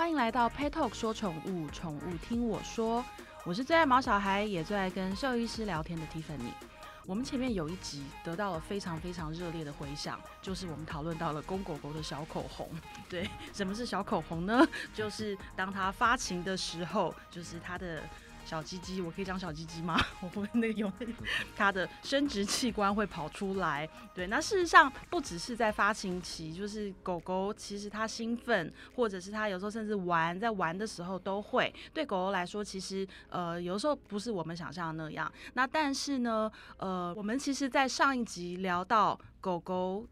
欢迎来到 Pet Talk 说宠物，宠物听我说。我是最爱毛小孩，也最爱跟兽医师聊天的 Tiffany。我们前面有一集得到了非常非常热烈的回响，就是我们讨论到了公狗狗的小口红。对，什么是小口红呢？就是当它发情的时候，就是它的。小鸡鸡，我可以讲小鸡鸡吗？我会那个有它的生殖器官会跑出来。对，那事实上不只是在发情期，就是狗狗其实它兴奋，或者是它有时候甚至玩，在玩的时候都会。对狗狗来说，其实呃有时候不是我们想象的那样。那但是呢，呃，我们其实在上一集聊到狗狗。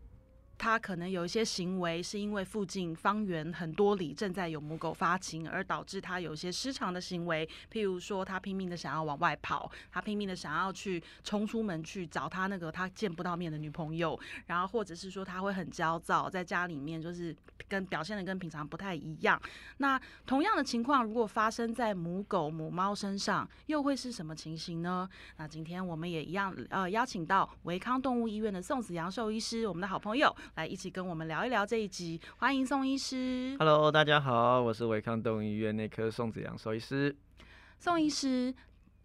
它可能有一些行为，是因为附近方圆很多里正在有母狗发情，而导致它有一些失常的行为。譬如说，它拼命的想要往外跑，它拼命的想要去冲出门去找他那个他见不到面的女朋友，然后或者是说他会很焦躁，在家里面就是跟表现的跟平常不太一样。那同样的情况如果发生在母狗、母猫身上，又会是什么情形呢？那今天我们也一样，呃，邀请到维康动物医院的宋子阳兽医师，我们的好朋友。来一起跟我们聊一聊这一集，欢迎宋医师。Hello，大家好，我是维康动物医院内科宋子阳兽医师。宋医师，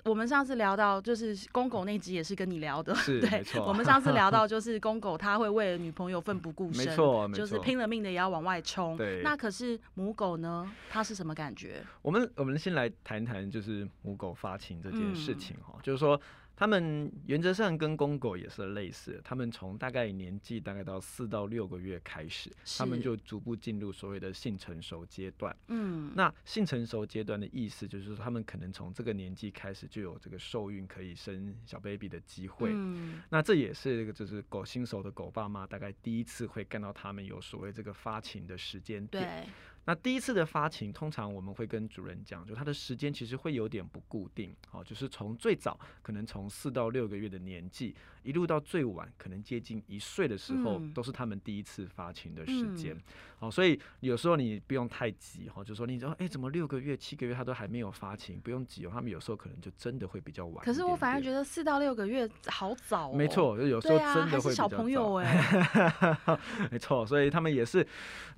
我们上次聊到就是公狗那集也是跟你聊的，是 没错。我们上次聊到 就是公狗它会为了女朋友奋不顾身，没错，就是拼了命的也要往外冲。对，那可是母狗呢？它是什么感觉？我们我们先来谈谈就是母狗发情这件事情哈，就是说。他们原则上跟公狗也是类似，他们从大概年纪大概到四到六个月开始，他们就逐步进入所谓的性成熟阶段。嗯，那性成熟阶段的意思就是说，他们可能从这个年纪开始就有这个受孕可以生小 baby 的机会。嗯，那这也是这个就是狗新手的狗爸妈大概第一次会看到他们有所谓这个发情的时间点。那第一次的发情，通常我们会跟主人讲，就它的时间其实会有点不固定，哦，就是从最早可能从四到六个月的年纪，一路到最晚可能接近一岁的时候，都是他们第一次发情的时间。哦，所以有时候你不用太急，哈，就说你说，哎，怎么六个月、七个月它都还没有发情？不用急哦，他们有时候可能就真的会比较晚。可是我反而觉得四到六个月好早。没错，就有时候真的会小朋友哎。没错，所以他们也是，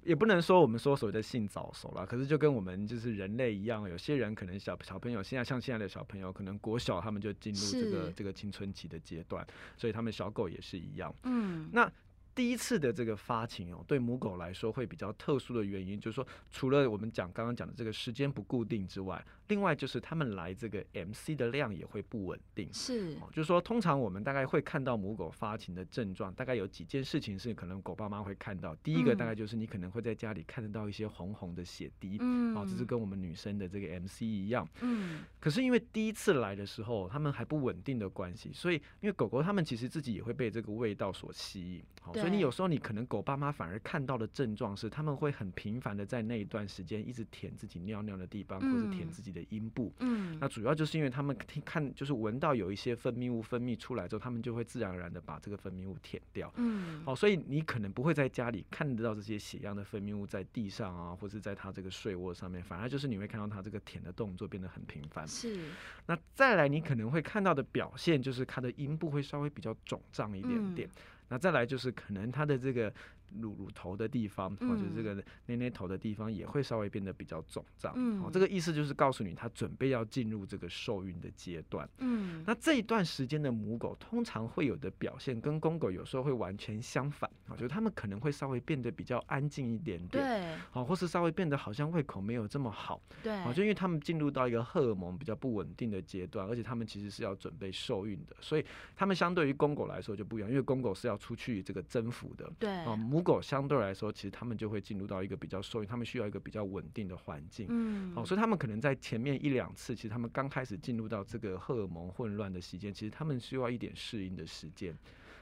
也不能说我们说所谓的。性早熟了，可是就跟我们就是人类一样，有些人可能小小朋友现在像现在的小朋友，可能国小他们就进入这个这个青春期的阶段，所以他们小狗也是一样。嗯，那。第一次的这个发情哦，对母狗来说会比较特殊的原因，就是说，除了我们讲刚刚讲的这个时间不固定之外，另外就是它们来这个 MC 的量也会不稳定。是，就是说，通常我们大概会看到母狗发情的症状，大概有几件事情是可能狗爸妈会看到。第一个大概就是你可能会在家里看得到一些红红的血滴，嗯，哦，这是跟我们女生的这个 MC 一样，嗯。可是因为第一次来的时候，它们还不稳定的关系，所以因为狗狗它们其实自己也会被这个味道所吸引，好。所以你有时候你可能狗爸妈反而看到的症状是，他们会很频繁的在那一段时间一直舔自己尿尿的地方，或者舔自己的阴部。嗯，那主要就是因为他们听看就是闻到有一些分泌物分泌出来之后，他们就会自然而然的把这个分泌物舔掉。嗯，好，所以你可能不会在家里看得到这些血样的分泌物在地上啊，或者在它这个睡窝上面，反而就是你会看到它这个舔的动作变得很频繁。是，那再来你可能会看到的表现就是它的阴部会稍微比较肿胀一点点。那再来就是可能它的这个。乳乳头的地方，或者这个捏捏头的地方，也会稍微变得比较肿胀。嗯，哦这个意思就是告诉你，它准备要进入这个受孕的阶段。嗯，那这一段时间的母狗通常会有的表现，跟公狗有时候会完全相反。啊，就是它们可能会稍微变得比较安静一点点。对。好，或是稍微变得好像胃口没有这么好。对。哦，就因为它们进入到一个荷尔蒙比较不稳定的阶段，而且它们其实是要准备受孕的，所以它们相对于公狗来说就不一样，因为公狗是要出去这个征服的。对。啊，母狗相对来说，其实他们就会进入到一个比较受孕，他们需要一个比较稳定的环境。嗯，哦，所以他们可能在前面一两次，其实他们刚开始进入到这个荷尔蒙混乱的时间，其实他们需要一点适应的时间。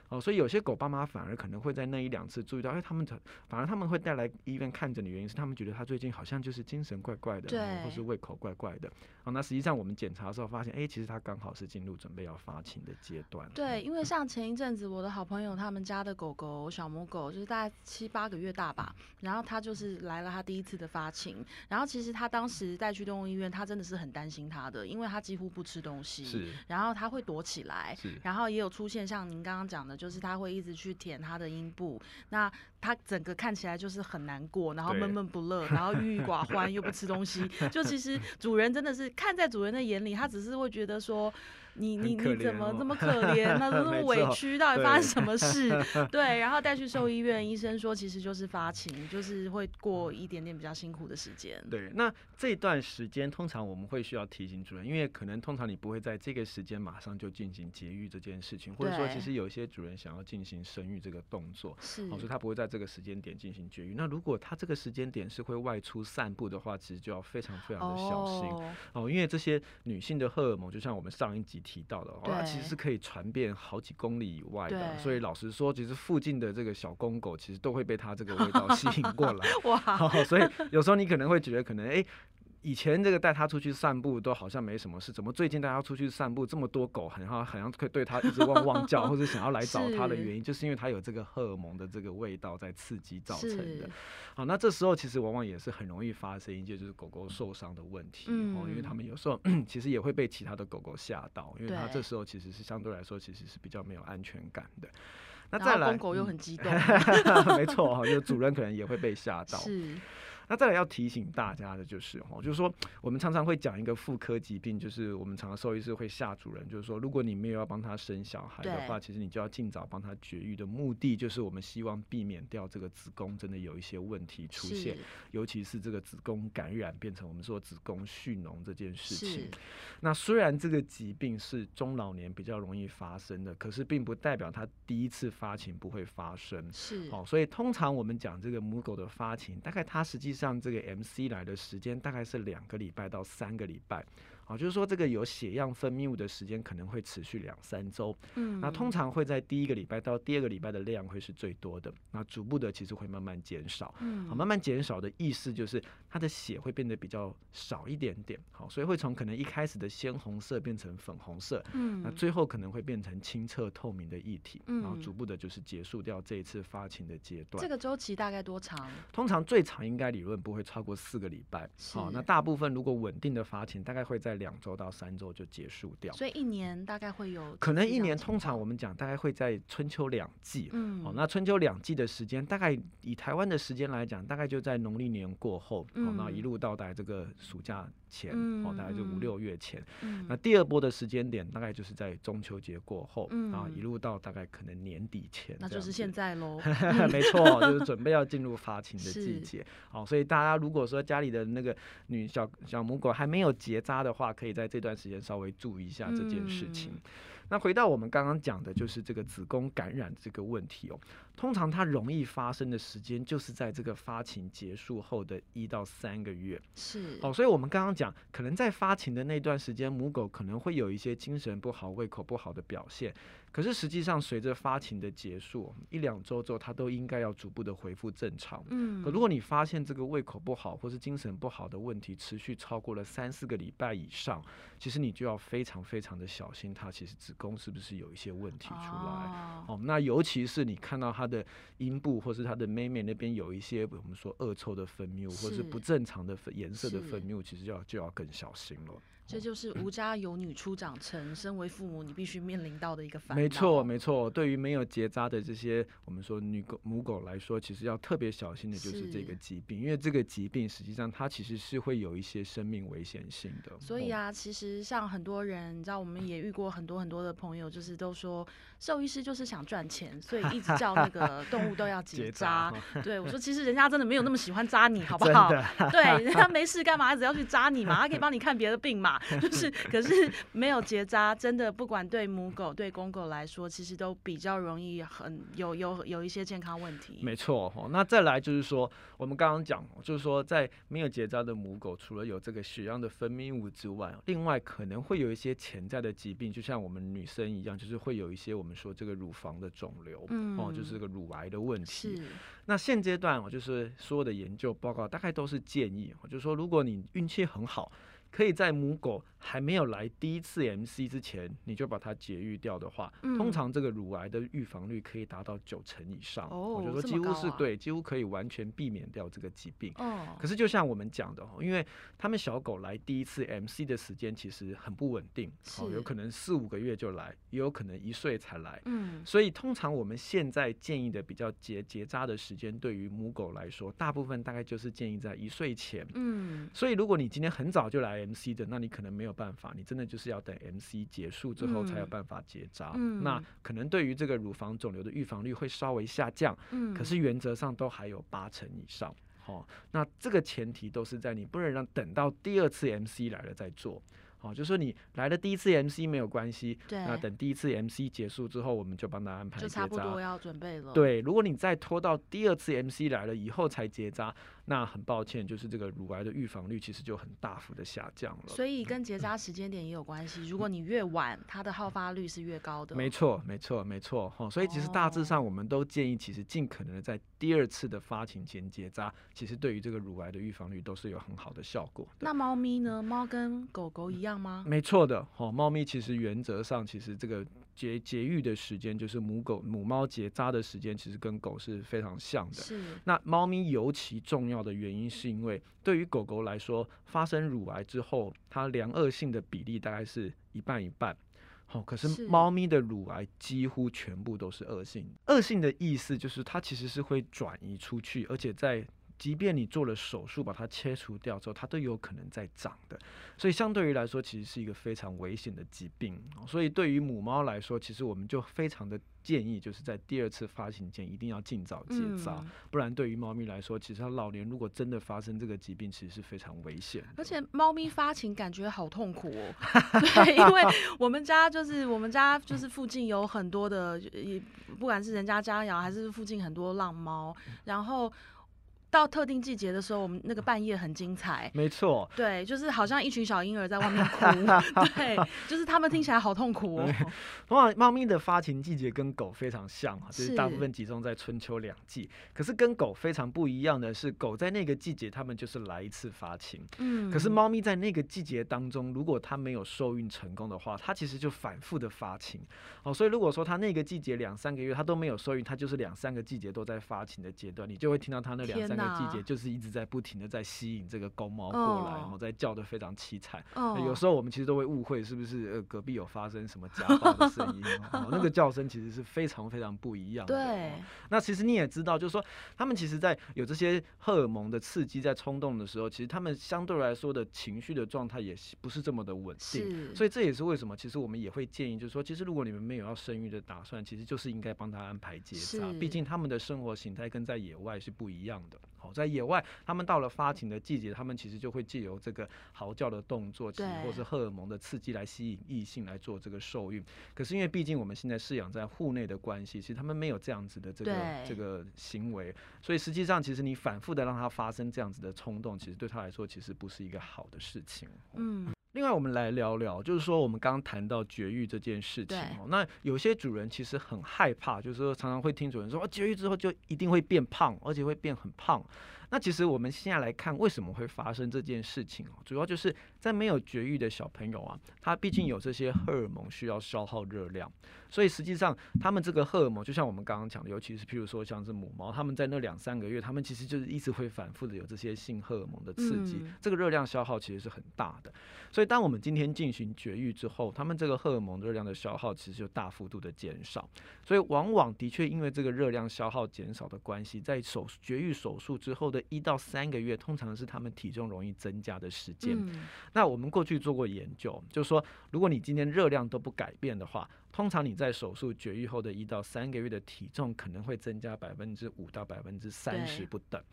哦，所以有些狗爸妈反而可能会在那一两次注意到，哎，他们反而他们会带来医院看诊的原因是，他们觉得他最近好像就是精神怪怪的，对或是胃口怪怪的。哦，那实际上我们检查的时候发现，哎，其实他刚好是进入准备要发情的阶段。对，因为像前一阵子我的好朋友他们家的狗狗小母狗就是大概七八个月大吧，然后他就是来了他第一次的发情，然后其实他当时带去动物医院，他真的是很担心他的，因为他几乎不吃东西，是，然后他会躲起来，是，然后也有出现像您刚刚讲的。就是他会一直去舔他的阴部，那他整个看起来就是很难过，然后闷闷不乐，然后郁郁寡欢，又不吃东西。就其实主人真的是看在主人的眼里，他只是会觉得说。你你你怎么这么可 怜？那这么委屈，到底发生 什么事？对，然后带去兽医院，医生说其实就是发情，就是会过一点点比较辛苦的时间。对，那这段时间通常我们会需要提醒主人，因为可能通常你不会在这个时间马上就进行节育这件事情，或者说其实有一些主人想要进行生育这个动作，是哦，所以他不会在这个时间点进行绝育。那如果他这个时间点是会外出散步的话，其实就要非常非常的小心哦哦因为这些女性的荷尔蒙，就像我们上一集提到的，哦，它其实是可以传遍好几公里以外的。所以老实说，其实附近的这个小公狗其实都会被它这个味道吸引过来。哇，哦，所以有时候你可能会觉得，可能哎。诶以前这个带它出去散步都好像没什么事，怎么最近带它出去散步这么多狗，好像好像会对它一直汪汪叫，或者想要来找它的原因，就是因为它有这个荷尔蒙的这个味道在刺激造成的。好，那这时候其实往往也是很容易发生一些就是狗狗受伤的问题、哦，因为嗯它们有时候 其实也会被其他的狗狗吓到，因为它这时候其实是相对来说其实是比较没有安全感的。那再来，狗又嗯很激动，没错哈，就主人可能也会被吓到。是那再来要提醒大家的就是哦，就是说我们常常会讲一个妇科疾病，就是我们常常兽医师会吓主人，就是说如果你没有要帮他生小孩的话，其实你就要尽早帮他绝育的目的，就是我们希望避免掉这个子宫真的有一些问题出现，尤其是这个子宫感染变成我们说子宫蓄脓这件事情。那虽然这个疾病是中老年比较容易发生的，可是并不代表它第一次发情不会发生。是哦，所以通常我们讲这个母狗的发情，大概它实际上这个 MC 来的时间大概是两个礼拜到三个礼拜。好、就是说这个有血样分泌物的时间可能会持续两三周。嗯那通常会在第一个礼拜到第二个礼拜的量会是最多的，那逐步的其实会慢慢减少。嗯好，慢慢减少的意思就是它的血会变得比较少一点点，好，所以会从可能一开始的鲜红色变成粉红色，嗯那嗯最后可能会变成清澈透明的液体，然后嗯逐步的就是结束掉这一次发情的阶段这。个周期大概多长？通常最长应该理论不会超过四个礼拜，好，那大部分如果稳定的发情，大概会在两周到三周就结束掉。所以一年大概会有可能一年通常我们讲大概会在春秋两季，嗯哦，那春秋两季的时间，大概以台湾的时间来讲，大概就在农历年过后，哦，那一嗯路到达这个暑假前，哦，大概就五嗯六月前。嗯那第二波的时间点，大概就是在中秋节过后，然后一嗯路到大概可能年底前，那就是现在。在喽。没错，就是准备要进入发情的季节。好，所以大家如果说家里的那个女小小母狗还没有结扎的话，可以在这段时间稍微注意一下这件事情。嗯那回到我们刚刚讲的，就是这个子宫感染这个问题哦。通常它容易发生的时间，就是在这个发情结束后的一到三个月。是哦，所以我们刚刚讲，可能在发情的那段时间，母狗可能会有一些精神不好、胃口不好的表现。可是实际上，随着发情的结束，一两周之后，它都应该要逐步的恢复正常。嗯可如果你发现这个胃口不好或是精神不好的问题持续超过了三四个礼拜以上，其实你就要非常非常的小心，它其实子宫是不是有一些问题出来。哦哦，那尤其是你看到他的阴部或是他的妹妹那边有一些我们说恶臭的分泌物，或是是不正常的颜色的分泌物，其实就要就要更小心了。这就是无家有女初长成，身为父母你必须面临到的一个烦恼。没错，没错。对于没有结扎的这些我们说女狗母狗来说，其实要特别小心的就是这个疾病，因为这个疾病实际上它其实是会有一些生命危险性的。哦，所以啊，其实像很多人，你知道，我们也遇过很多很多的朋友，就是都说兽医师就是想赚钱，所以一直叫那个 动物都要结结扎扎。对我说，其实人家真的没有那么喜欢扎你，好不好？对，人家没事干嘛一直要去扎你嘛？他可以帮你看别的病嘛。就是，可是没有结扎，真的不管对母狗对公狗来说，其实都比较容易很有有有一些健康问题。没错哦。那再来就是说，我们刚刚讲，就是说在没有结扎的母狗，除了有这个血样的分泌物之外，另外可能会有一些潜在的疾病，就像我们女生一样，就是会有一些我们说这个乳房的肿瘤，哦，就是这个乳癌的问题。是，那现阶段，我就是所有的研究报告大概都是建议，哦就是说如果你运气很好。可以在母狗还没有来第一次 MC 之前，你就把它节育掉的话，嗯通常这个乳癌的预防率可以达到九成以上。哦我就说几乎是啊对，几乎可以完全避免掉这个疾病。哦，可是就像我们讲的哦，因为他们小狗来第一次 MC 的时间其实很不稳定，哦，有可能四五个月就来，也有可能一岁才来。嗯所以通常我们现在建议的比较结结扎的时间，对于母狗来说，大部分大概就是建议在一岁前。嗯所以如果你今天很早就来 MC 的，那你可能没有办法，你真的就是要等 MC 结束之后才有嗯办法结扎。嗯那可能对于这个乳房肿瘤的预防率会稍微下降，嗯，可是原则上都还有八成以上。好、那这个前提都是在你不能让等到第二次 MC 来了再做。好、就说你来了第一次 MC 没有关系，那等第一次 MC 结束之后，我们就帮他安排结扎。差不多要准备了。，对，如果你再拖到第二次 MC 来了以后才结扎，那很抱歉，就是这个乳癌的预防率其实就很大幅的下降了。所以跟结扎时间点也有关系。如果你越晚，它的好发率是越高的。没错，没错，没错，哈，所以其实大致哦上我们都建议，其实尽可能的在第二次的发情前结扎，其实对于这个乳癌的预防率都是有很好的效果的。那猫咪呢？猫跟狗狗一样吗？没错的，哈，猫咪其实原则上其实这个节节育的时间，就是母狗母猫结扎的时间，其实跟狗是非常像的。是，那猫咪尤其重要的原因，是因为对于狗狗来说，发生乳癌之后，它良恶性的比例大概是一半一半。好、可是是猫咪的乳癌几乎全部都是恶性。恶性的意思就是它其实是会转移出去，而且在即便你做了手术把它切除掉之后，它都有可能再长的。所以相对于来说，其实是一个非常危险的疾病。哦所以对于母猫来说，其实我们就非常的建议，就是在第二次发情前一定要尽早结扎。嗯，不然对于猫咪来说，其实它老年如果真的发生这个疾病，其实是非常危险。而且猫咪发情感觉好痛苦哦。对，因为我们家就是我们家就是附近有很多的，也不管是人家家养还是附近很多浪猫，然后到特定季节的时候，我们那个半夜很精彩。没错，对，就是好像一群小婴儿在外面哭，对，就是他们听起来好痛苦哦。通常猫咪的发情季节跟狗非常像啊，就是是大部分集中在春秋两季。可是跟狗非常不一样的是，狗在那个季节它们就是来一次发情，嗯，可是猫咪在那个季节当中，如果它没有受孕成功的话，它其实就反复的发情。哦，所以如果说它那个季节两三个月它都没有受孕，它就是两三个季节都在发情的阶段，你就会听到它那两天三个季节就是一直在不停的在吸引这个公猫过来，哦然后在叫的非常凄惨。哦有时候我们其实都会误会是不是呃隔壁有发生什么家暴的声音 哦，那个叫声其实是非常非常不一样的。对哦，那其实你也知道，就是说他们其实，在有这些荷尔蒙的刺激在冲动的时候，其实他们相对来说的情绪的状态也是不是这么的稳定。是，所以这也是为什么，其实我们也会建议，就是说，其实如果你们没有要生育的打算，其实就是应该帮他安排结扎。毕竟他们的生活形态跟在野外是不一样的。好，在野外，他们到了发情的季节，他们其实就会借由这个嚎叫的动作，其实对或是荷尔蒙的刺激来吸引异性来做这个受孕。可是因为毕竟我们现在饲养在户内的关系，其实他们没有这样子的这个这个行为，所以实际上其实你反复的让它发生这样子的冲动，其实对他来说其实不是一个好的事情。嗯，另外，我们来聊聊，就是说我们刚刚谈到绝育这件事情哦。那有些主人其实很害怕，就是说常常会听主人说，哦，绝育之后就一定会变胖，而且会变很胖。那其实我们现在来看，为什么会发生这件事情哦？主要就是在没有绝育的小朋友啊，他毕竟有这些荷尔蒙需要消耗热量，所以实际上他们这个荷尔蒙，就像我们刚刚讲的，尤其是譬如说像是母猫，他们在那两三个月，他们其实就是一直会反复的有这些性荷尔蒙的刺激，嗯这个热量消耗其实是很大的。所以当我们今天进行绝育之后，他们这个荷尔蒙热量的消耗其实就大幅度的减少。所以往往的确因为这个热量消耗减少的关系，在手绝育手术之后的一到三个月，通常是他们体重容易增加的时间。嗯那我们过去做过研究，就是说，如果你今天热量都不改变的话，通常你在手术绝育后的一到三个月的体重可能会增加百分之五到百分之三十不等。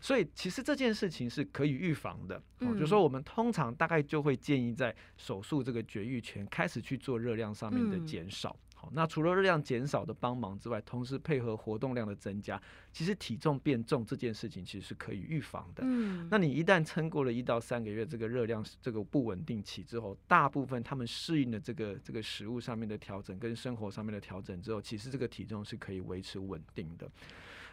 所以其实这件事情是可以预防的。就是说我们通常大概就会建议在手术这个绝育前开始去做热量上面的嗯减少。好，那除了热量减少的帮忙之外，同时配合活动量的增加，其实体重变重这件事情其实是可以预防的。嗯，那你一旦撑过了一到三个月这个热量这个不稳定期之后，大部分他们适应了这个这个食物上面的调整跟生活上面的调整之后，其实这个体重是可以维持稳定的。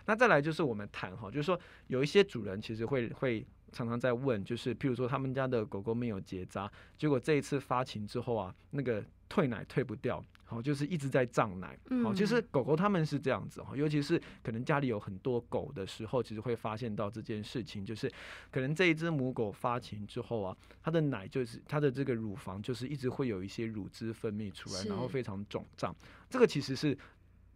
那再来就是我们谈哈，就是说有一些主人其实会会常常在问，就是譬如说他们家的狗狗没有结扎，结果这一次发情之后啊，那个退奶退不掉。好，就是一直在胀奶。好，其实狗狗他们是这样子哈，尤其是可能家里有很多狗的时候，其实会发现到这件事情，就是可能这一只母狗发情之后啊，它的奶就是它的这个乳房就是一直会有一些乳汁分泌出来，然后非常肿胀。这个其实是。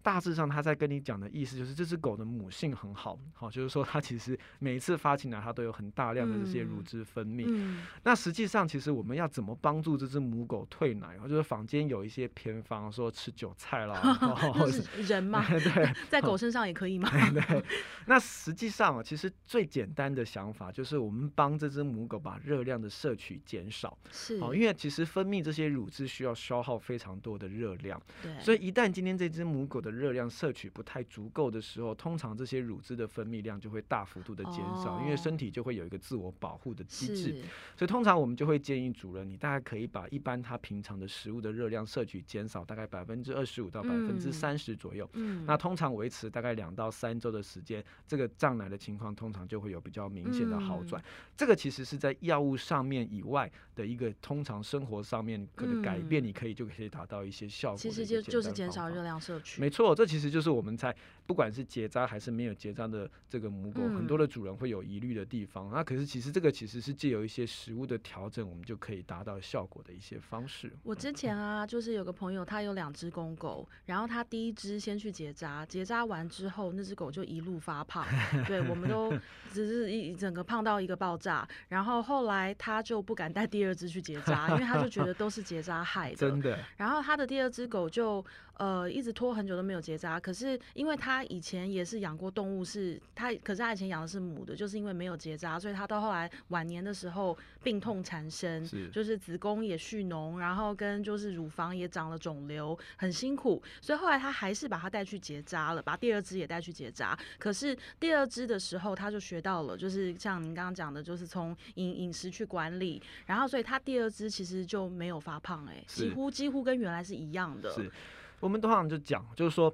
大致上，他在跟你讲的意思就是，这只狗的母性很好，好，就是说它其实每一次发情来，它都有很大量的这些乳汁分泌。那实际上，其实我们要怎么帮助这只母狗退奶？就是坊间有一些偏方，说吃韭菜啦，或是人嘛，对，在狗身上也可以吗？对。那实际上啊，其实最简单的想法就是，我们帮这只母狗把热量的摄取减少。是。哦，因为其实分泌这些乳汁需要消耗非常多的热量。对。所以一旦今天这只母狗的热量摄取不太足够的时候，通常这些乳汁的分泌量就会大幅度的减少，因为身体就会有一个自我保护的机制。所以通常我们就会建议主人，你大概可以把一般他平常的食物的热量摄取减少大概百分之二十五到百分之三十左右。嗯，那通常维持大概两到三周的时间，这个胀奶的情况通常就会有比较明显的好转。这个其实是在药物上面以外的一个通常生活上面可能改变，你可以就可以达到一些效果。其实就就是减少热量摄取。没错，错这其实就是我们在不管是结扎还是没有结扎的这个母狗，很多的主人会有疑虑的地方。那可是其实这个其实是借由一些食物的调整，我们就可以达到效果的一些方式。我之前啊，就是有个朋友，他有两只公狗，然后他第一只先去结扎，结扎完之后，那只狗就一路发胖，对我们都只是一整个胖到一个爆炸。然后后来他就不敢带第二只去结扎，因为他就觉得都是结扎害的。真的。然后他的第二只狗就。呃，一直拖很久都没有结扎，可是因为他以前也是养过动物，是他，可是他以前养的是母的，就是因为没有结扎，所以他到后来晚年的时候病痛缠身，就是子宫也蓄脓，然后跟就是乳房也长了肿瘤，很辛苦，所以后来他还是把它带去结扎了，把第二只也带去结扎。可是第二只的时候，他就学到了，就是像您刚刚讲的，就是从饮饮食去管理，然后所以他第二只其实就没有发胖，哎，几乎几乎跟原来是一样的。是我们通常就讲，就是说，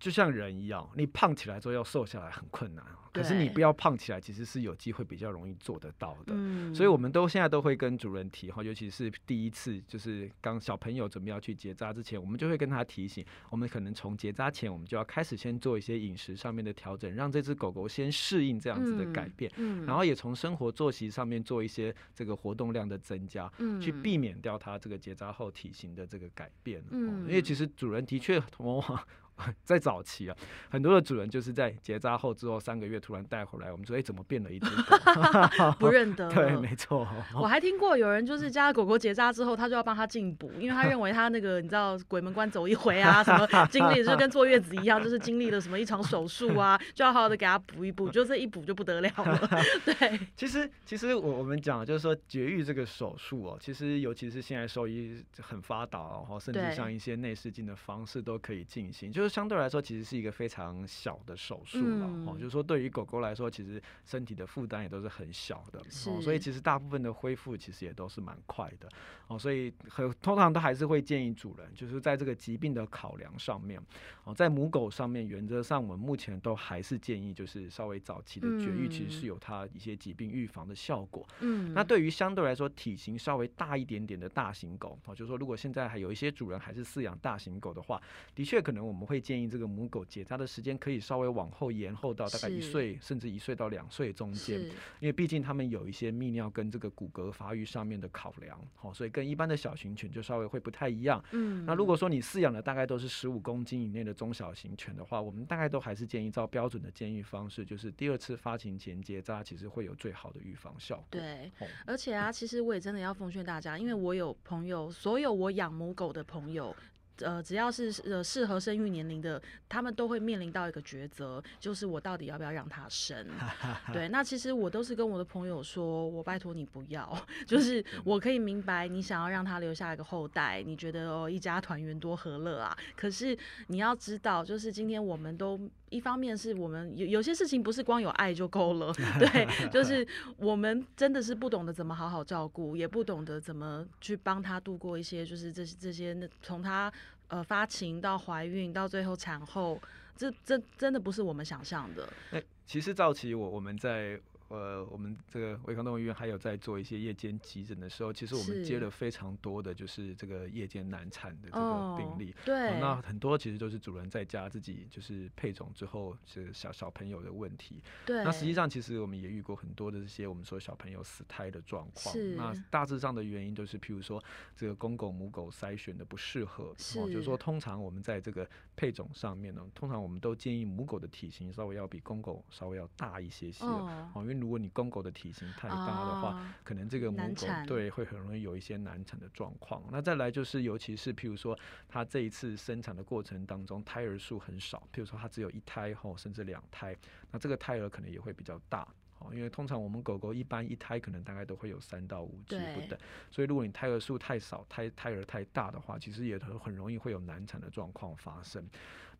就像人一样，你胖起来之后要瘦下来很困难。可是你不要胖起来，其实是有机会比较容易做得到的。嗯，所以我们都现在都会跟主人提哈，尤其是第一次就是刚小朋友准备要去结扎之前，我们就会跟他提醒，我们可能从结扎前，我们就要开始先做一些饮食上面的调整，让这只狗狗先适应这样子的改变。嗯，然后也从生活作息上面做一些这个活动量的增加，嗯，去避免掉它这个结扎后体型的这个改变。嗯，因为其实主人的确往往。在早期啊，很多的主人就是在结扎后之后三个月突然带回来，我们说哎怎么变了一只狗？不认得。对，没错。我还听过有人就是家狗狗结扎之后，他就要帮他进补，因为他认为他那个你知道鬼门关走一回啊，什么经历就跟坐月子一样，就是经历了什么一场手术啊，就要好好的给他补一补，就这一补就不得了了。对，其实其实我我们讲就是说绝育这个手术哦，其实尤其是现在兽医很发达哦，甚至像一些内视镜的方式都可以进行，就是。相对来说，其实是一个非常小的手术了哦。就是说，对于狗狗来说，其实身体的负担也都是很小的哦。所以，其实大部分的恢复其实也都是蛮快的哦。所以，很通常都还是会建议主人，就是在这个疾病的考量上面哦，在母狗上面，原则上我们目前都还是建议，就是稍微早期的绝育，其实是有它一些疾病预防的效果。嗯。那对于相对来说体型稍微大一点点的大型狗哦，就是说，如果现在还有一些主人还是饲养大型狗的话，的确可能我们会。建议这个母狗结扎的时间可以稍微往后延后到大概一岁，甚至一岁到两岁中间，因为毕竟他们有一些泌尿跟这个骨骼发育上面的考量，好，所以跟一般的小型犬就稍微会不太一样。嗯，那如果说你饲养的大概都是十五公斤以内的中小型犬的话，我们大概都还是建议照标准的建议方式，就是第二次发情前结扎，其实会有最好的预防效果。对，而且啊，其实我也真的要奉劝大家，因为我有朋友，所有我养母狗的朋友。呃，只要是呃适合生育年龄的，他们都会面临到一个抉择，就是我到底要不要让他生？对，那其实我都是跟我的朋友说，我拜托你不要，就是我可以明白你想要让他留下一个后代，你觉得哦一家团圆多和乐啊。可是你要知道，就是今天我们都一方面是我们有有些事情不是光有爱就够了，对，就是我们真的是不懂得怎么好好照顾，也不懂得怎么去帮他度过一些就是这这些那从他。呃，发情到怀孕到最后产后，这这真的不是我们想象的。哎，其实早期我我们在呃，我们这个维康动物医院还有在做一些夜间急诊的时候，其实我们接了非常多的就是这个夜间难产的这个病例。哦对，哦那很多其实都是主人在家自己就是配种之后是小小朋友的问题。对，那实际上其实我们也遇过很多的这些我们说小朋友死胎的状况。是那大致上的原因就是，譬如说这个公狗母狗筛选的不适合，哦，就是是说通常我们在这个配种上面呢，通常我们都建议母狗的体型稍微要比公狗稍微要大一些些。哦哦，因为如果你公狗的体型太大的话，啊可能这个母狗对会很容易有一些难产的状况。那再来就是，尤其是譬如说，它这一次生产的过程当中，胎儿数很少，譬如说它只有一胎吼，甚至两胎，那这个胎儿可能也会比较大。哦，因为通常我们狗狗一般一胎可能大概都会有三到五只不等，所以如果你胎儿数太少，胎胎儿太大的话，其实也很很容易会有难产的状况发生。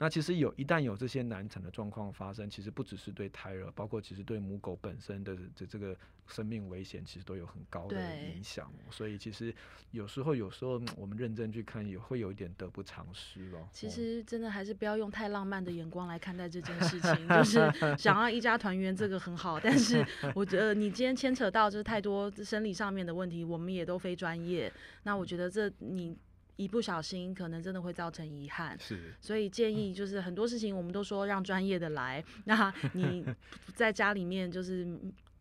那其实有一旦有这些难产的状况发生，其实不只是对胎儿，包括其实对母狗本身的这这个生命危险，其实都有很高的影响。所以其实有时候有时候嗯我们认真去看，也会有一点得不偿失咯。其哦实真的还是不要用太浪漫的眼光来看待这件事情，就是 想要一家团圆，这个很好。但是我觉得你今天牵扯到就是太多生理上面的问题，我们也都非专业。那我觉得这你一不小心，可能真的会造成遗憾。是所以建议就是很多事情我们都说让专业的来，那你 在家里面就是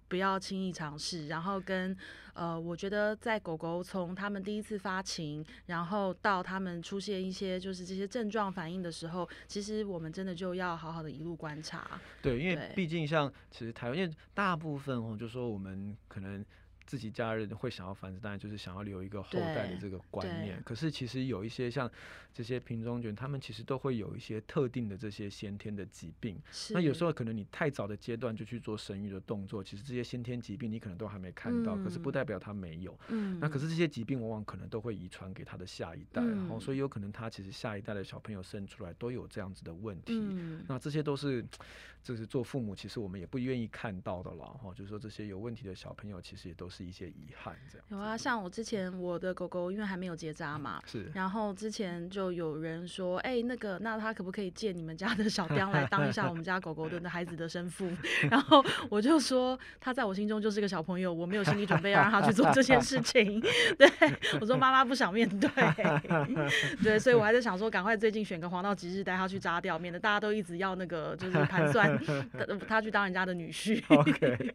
不要轻易尝试，然后跟呃，我觉得在狗狗从他们第一次发情，然后到他们出现一些就是这些症状反应的时候，其实我们真的就要好好的一路观察。对，因为毕竟像其实台湾，因为大部分哦，就说我们可能自己家人会想要繁殖，当然就是想要留一个后代的这个观念。可是其实有一些像这些品种犬，它们其实都会有一些特定的这些先天的疾病。那有时候可能你太早的阶段就去做生育的动作，其实这些先天疾病你可能都还没看到，可是不嗯代表它没有。嗯，那可是这些疾病往往可能都会遗传给他的下一代，然后嗯所以有可能他其实下一代的小朋友生出来都有这样子的问题。嗯，那这些都是，就是做父母，其实我们也不愿意看到的了，哈，就是说这些有问题的小朋友，其实也都是一些遗憾，这样。有啊，像我之前我的狗狗因为还没有结扎嘛，是，然后之前就有人说，哎、那个，那他可不可以借你们家的小雕来当一下我们家狗狗的孩子的生父？然后我就说，他在我心中就是个小朋友，我没有心理准备要让他去做这件事情。对 我说，妈妈不想面对，对，所以我还在想说，赶快最近选个黄道吉日带他去扎掉，免得大家都一直要那个就是盘算他他去当人家的女婿。OK，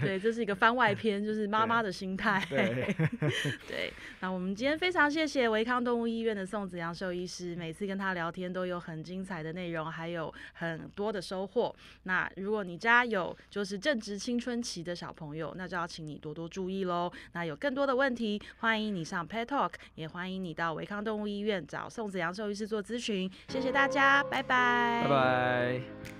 对，这是一个番外篇，就是妈妈的心态。对，对，那我们今天非常谢谢维康动物医院的宋子阳兽医师，每次跟他聊天都有很精彩的内容，还有很多的收获。那如果你家有就是正值青春期的小朋友，那就要请你多多注意喽。那有更多的问题，欢迎你上 Pet Talk，也欢迎你到维康动物医院找宋子阳兽医师做咨询。谢谢大家，拜拜，拜拜。